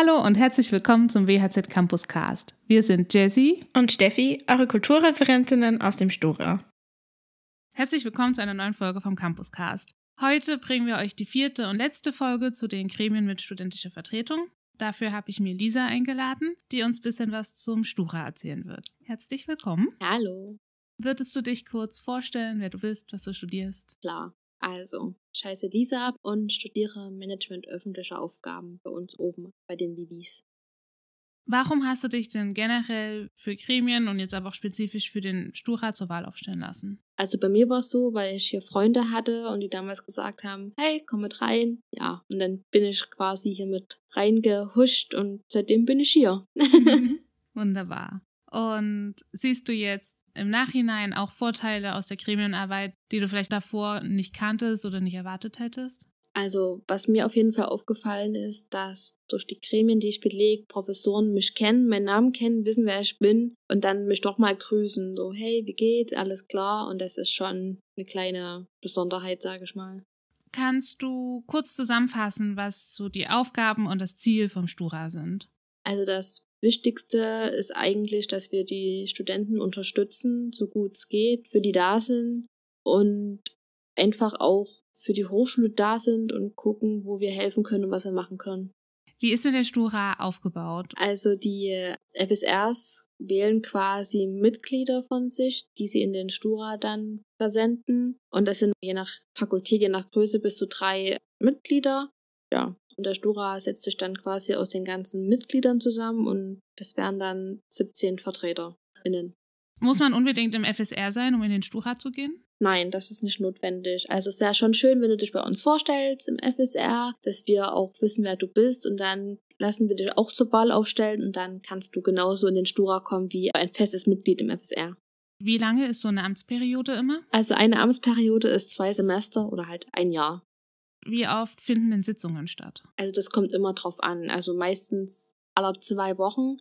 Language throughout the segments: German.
Hallo und herzlich willkommen zum WHZ Campus Cast. Wir sind Jessie und Steffi, eure Kulturreferentinnen aus dem Stura. Herzlich willkommen zu einer neuen Folge vom Campus Cast. Heute bringen wir euch die vierte und letzte Folge zu den Gremien mit studentischer Vertretung. Dafür habe ich mir Lisa eingeladen, die uns ein bisschen was zum Stura erzählen wird. Herzlich willkommen. Hallo. Würdest du dich kurz vorstellen, wer du bist, was du studierst? Klar. Also, scheiße Lisa ab und studiere Management öffentlicher Aufgaben bei uns oben bei den Vivis. Warum hast du dich denn generell für Gremien und jetzt aber auch spezifisch für den Stura zur Wahl aufstellen lassen? Also bei mir war es so, weil ich hier Freunde hatte und die damals gesagt haben, hey, komm mit rein. Ja, und dann bin ich quasi hier mit reingehuscht und seitdem bin ich hier. Wunderbar. Und siehst du jetzt im Nachhinein auch Vorteile aus der Gremienarbeit, die du vielleicht davor nicht kanntest oder nicht erwartet hättest? Also, was mir auf jeden Fall aufgefallen ist, dass durch die Gremien, die ich belege, Professoren mich kennen, meinen Namen kennen, wissen, wer ich bin und dann mich doch mal grüßen. So, hey, wie geht's? Alles klar? Und das ist schon eine kleine Besonderheit, sage ich mal. Kannst du kurz zusammenfassen, was so die Aufgaben und das Ziel vom Stura sind? Also das Wichtigste ist eigentlich, dass wir die Studenten unterstützen, so gut es geht, für die da sind und einfach auch für die Hochschule da sind und gucken, wo wir helfen können und was wir machen können. Wie ist denn der Stura aufgebaut? Also die FSRs wählen quasi Mitglieder von sich, die sie in den Stura dann versenden. Und das sind je nach Fakultät, je nach Größe bis zu drei Mitglieder. Ja, und der Stura setzt sich dann quasi aus den ganzen Mitgliedern zusammen und das wären dann 17 VertreterInnen. Muss man unbedingt im FSR sein, um in den Stura zu gehen? Nein, das ist nicht notwendig. Also es wäre schon schön, wenn du dich bei uns vorstellst im FSR, dass wir auch wissen, wer du bist und dann lassen wir dich auch zur Wahl aufstellen und dann kannst du genauso in den Stura kommen wie ein festes Mitglied im FSR. Wie lange ist so eine Amtsperiode immer? Also eine Amtsperiode ist zwei Semester oder halt ein Jahr. Wie oft finden denn Sitzungen statt? Also das kommt immer drauf an. Also meistens aller zwei Wochen.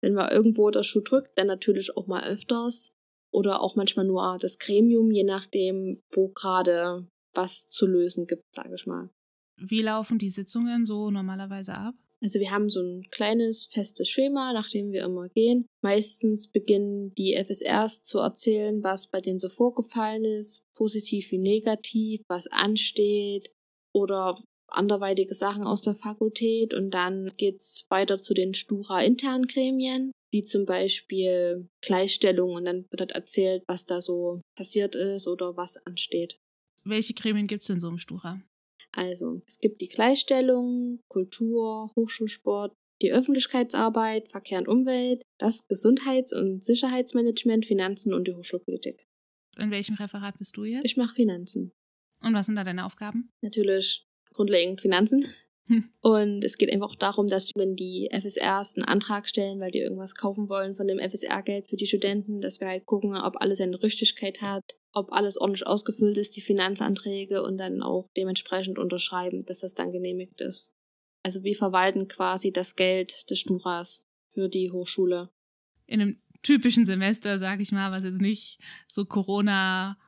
Wenn mal irgendwo der Schuh drückt, dann natürlich auch mal öfters. Oder auch manchmal nur das Gremium, je nachdem, wo gerade was zu lösen gibt, sage ich mal. Wie laufen die Sitzungen so normalerweise ab? Also wir haben so ein kleines festes Schema, nach dem wir immer gehen. Meistens beginnen die FSRs zu erzählen, was bei denen so vorgefallen ist, positiv wie negativ, was ansteht, oder anderweitige Sachen aus der Fakultät und dann geht's weiter zu den Stura-internen Gremien, wie zum Beispiel Gleichstellung und dann wird halt erzählt, was da so passiert ist oder was ansteht. Welche Gremien gibt's denn so im Stura? Also, es gibt die Gleichstellung, Kultur, Hochschulsport, die Öffentlichkeitsarbeit, Verkehr und Umwelt, das Gesundheits- und Sicherheitsmanagement, Finanzen und die Hochschulpolitik. In welchem Referat bist du jetzt? Ich mache Finanzen. Und was sind da deine Aufgaben? Natürlich grundlegend Finanzen. Hm. Und es geht einfach auch darum, dass wenn die FSRs einen Antrag stellen, weil die irgendwas kaufen wollen von dem FSR-Geld für die Studenten, dass wir halt gucken, ob alles seine Richtigkeit hat, ob alles ordentlich ausgefüllt ist, die Finanzanträge und dann auch dementsprechend unterschreiben, dass das dann genehmigt ist. Also wir verwalten quasi das Geld des Sturas für die Hochschule. In einem typischen Semester, sag ich mal, was jetzt nicht so Corona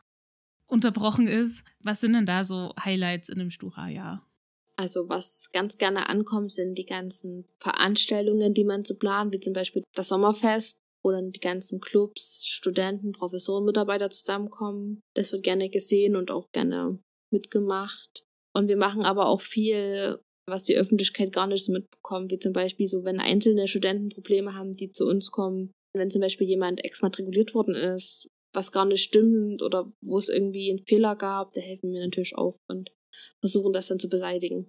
unterbrochen ist. Was sind denn da so Highlights in einem Stura-Jahr? Also was ganz gerne ankommt, sind die ganzen Veranstaltungen, die man so plant, wie zum Beispiel das Sommerfest, wo dann die ganzen Clubs, Studenten, Professoren, Mitarbeiter zusammenkommen. Das wird gerne gesehen und auch gerne mitgemacht. Und wir machen aber auch viel, was die Öffentlichkeit gar nicht so mitbekommt, wie zum Beispiel so, wenn einzelne Studenten Probleme haben, die zu uns kommen. Wenn zum Beispiel jemand exmatrikuliert worden ist was gar nicht stimmt oder wo es irgendwie einen Fehler gab, da helfen wir natürlich auch und versuchen das dann zu beseitigen.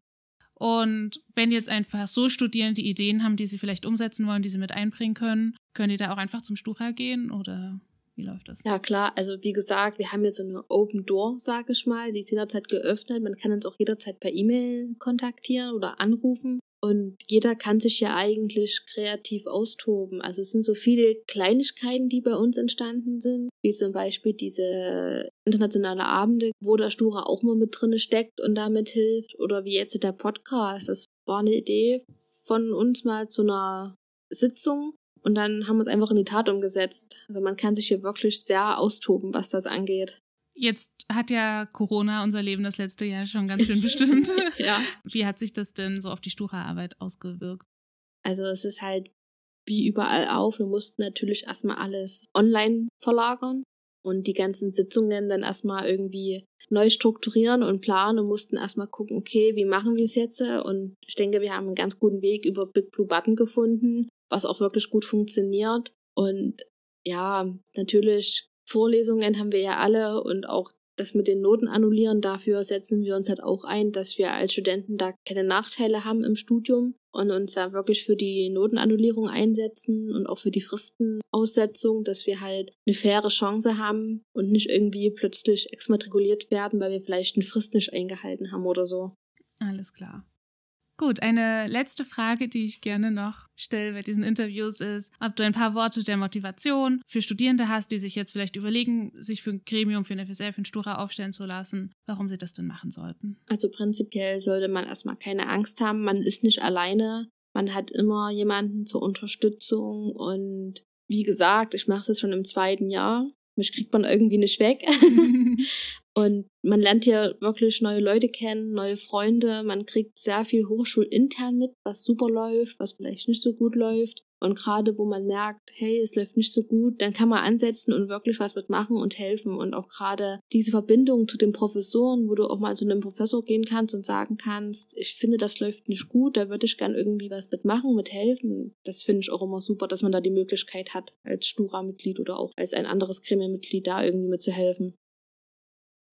Und wenn jetzt einfach so Studierende Ideen haben, die sie vielleicht umsetzen wollen, die sie mit einbringen können, können die da auch einfach zum Stura gehen oder wie läuft das? Ja, klar. Also, wie gesagt, wir haben hier so eine Open Door, sage ich mal. Die ist jederzeit geöffnet. Man kann uns auch jederzeit per E-Mail kontaktieren oder anrufen. Und jeder kann sich ja eigentlich kreativ austoben. Also es sind so viele Kleinigkeiten, die bei uns entstanden sind, wie zum Beispiel diese internationale Abende, wo der Stura auch mal mit drinne steckt und damit hilft. Oder wie jetzt der Podcast. Das war eine Idee von uns mal zu einer Sitzung und dann haben wir es einfach in die Tat umgesetzt. Also man kann sich hier wirklich sehr austoben, was das angeht. Jetzt hat ja Corona unser Leben das letzte Jahr schon ganz schön bestimmt. ja. Wie hat sich das denn so auf die Stura-Arbeit ausgewirkt? Also es ist halt wie überall auch. Wir mussten natürlich erstmal alles online verlagern und die ganzen Sitzungen dann erstmal irgendwie neu strukturieren und planen und mussten erstmal gucken, okay, wie machen wir es jetzt? Und ich denke, wir haben einen ganz guten Weg über Big Blue Button gefunden, was auch wirklich gut funktioniert. Und ja, natürlich Vorlesungen haben wir ja alle und auch das mit den Noten annullieren, dafür setzen wir uns halt auch ein, dass wir als Studenten da keine Nachteile haben im Studium und uns da wirklich für die Notenannullierung einsetzen und auch für die Fristenaussetzung, dass wir halt eine faire Chance haben und nicht irgendwie plötzlich exmatrikuliert werden, weil wir vielleicht eine Frist nicht eingehalten haben oder so. Alles klar. Gut, eine letzte Frage, die ich gerne noch stelle bei diesen Interviews ist, ob du ein paar Worte der Motivation für Studierende hast, die sich jetzt vielleicht überlegen, sich für ein Gremium, für eine FSL, für ein Stura aufstellen zu lassen, warum sie das denn machen sollten. Also prinzipiell sollte man erstmal keine Angst haben, man ist nicht alleine, man hat immer jemanden zur Unterstützung und wie gesagt, ich mache es schon im zweiten Jahr. Mich kriegt man irgendwie nicht weg. Und man lernt hier wirklich neue Leute kennen, neue Freunde. Man kriegt sehr viel hochschulintern mit, was super läuft, was vielleicht nicht so gut läuft. Und gerade wo man merkt, hey, es läuft nicht so gut, dann kann man ansetzen und wirklich was mitmachen und helfen. Und auch gerade diese Verbindung zu den Professoren, wo du auch mal zu einem Professor gehen kannst und sagen kannst, ich finde, das läuft nicht gut, da würde ich gern irgendwie was mitmachen, mithelfen. Das finde ich auch immer super, dass man da die Möglichkeit hat, als Stura-Mitglied oder auch als ein anderes Gremienmitglied da irgendwie mitzuhelfen.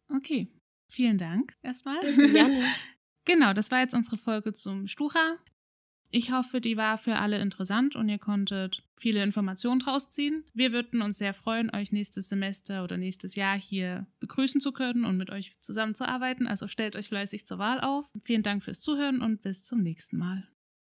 Okay, vielen Dank erstmal. Gerne. genau, das war jetzt unsere Folge zum Stura. Ich hoffe, die war für alle interessant und ihr konntet viele Informationen draus ziehen. Wir würden uns sehr freuen, euch nächstes Semester oder nächstes Jahr hier begrüßen zu können und mit euch zusammenzuarbeiten. Also stellt euch fleißig zur Wahl auf. Vielen Dank fürs Zuhören und bis zum nächsten Mal.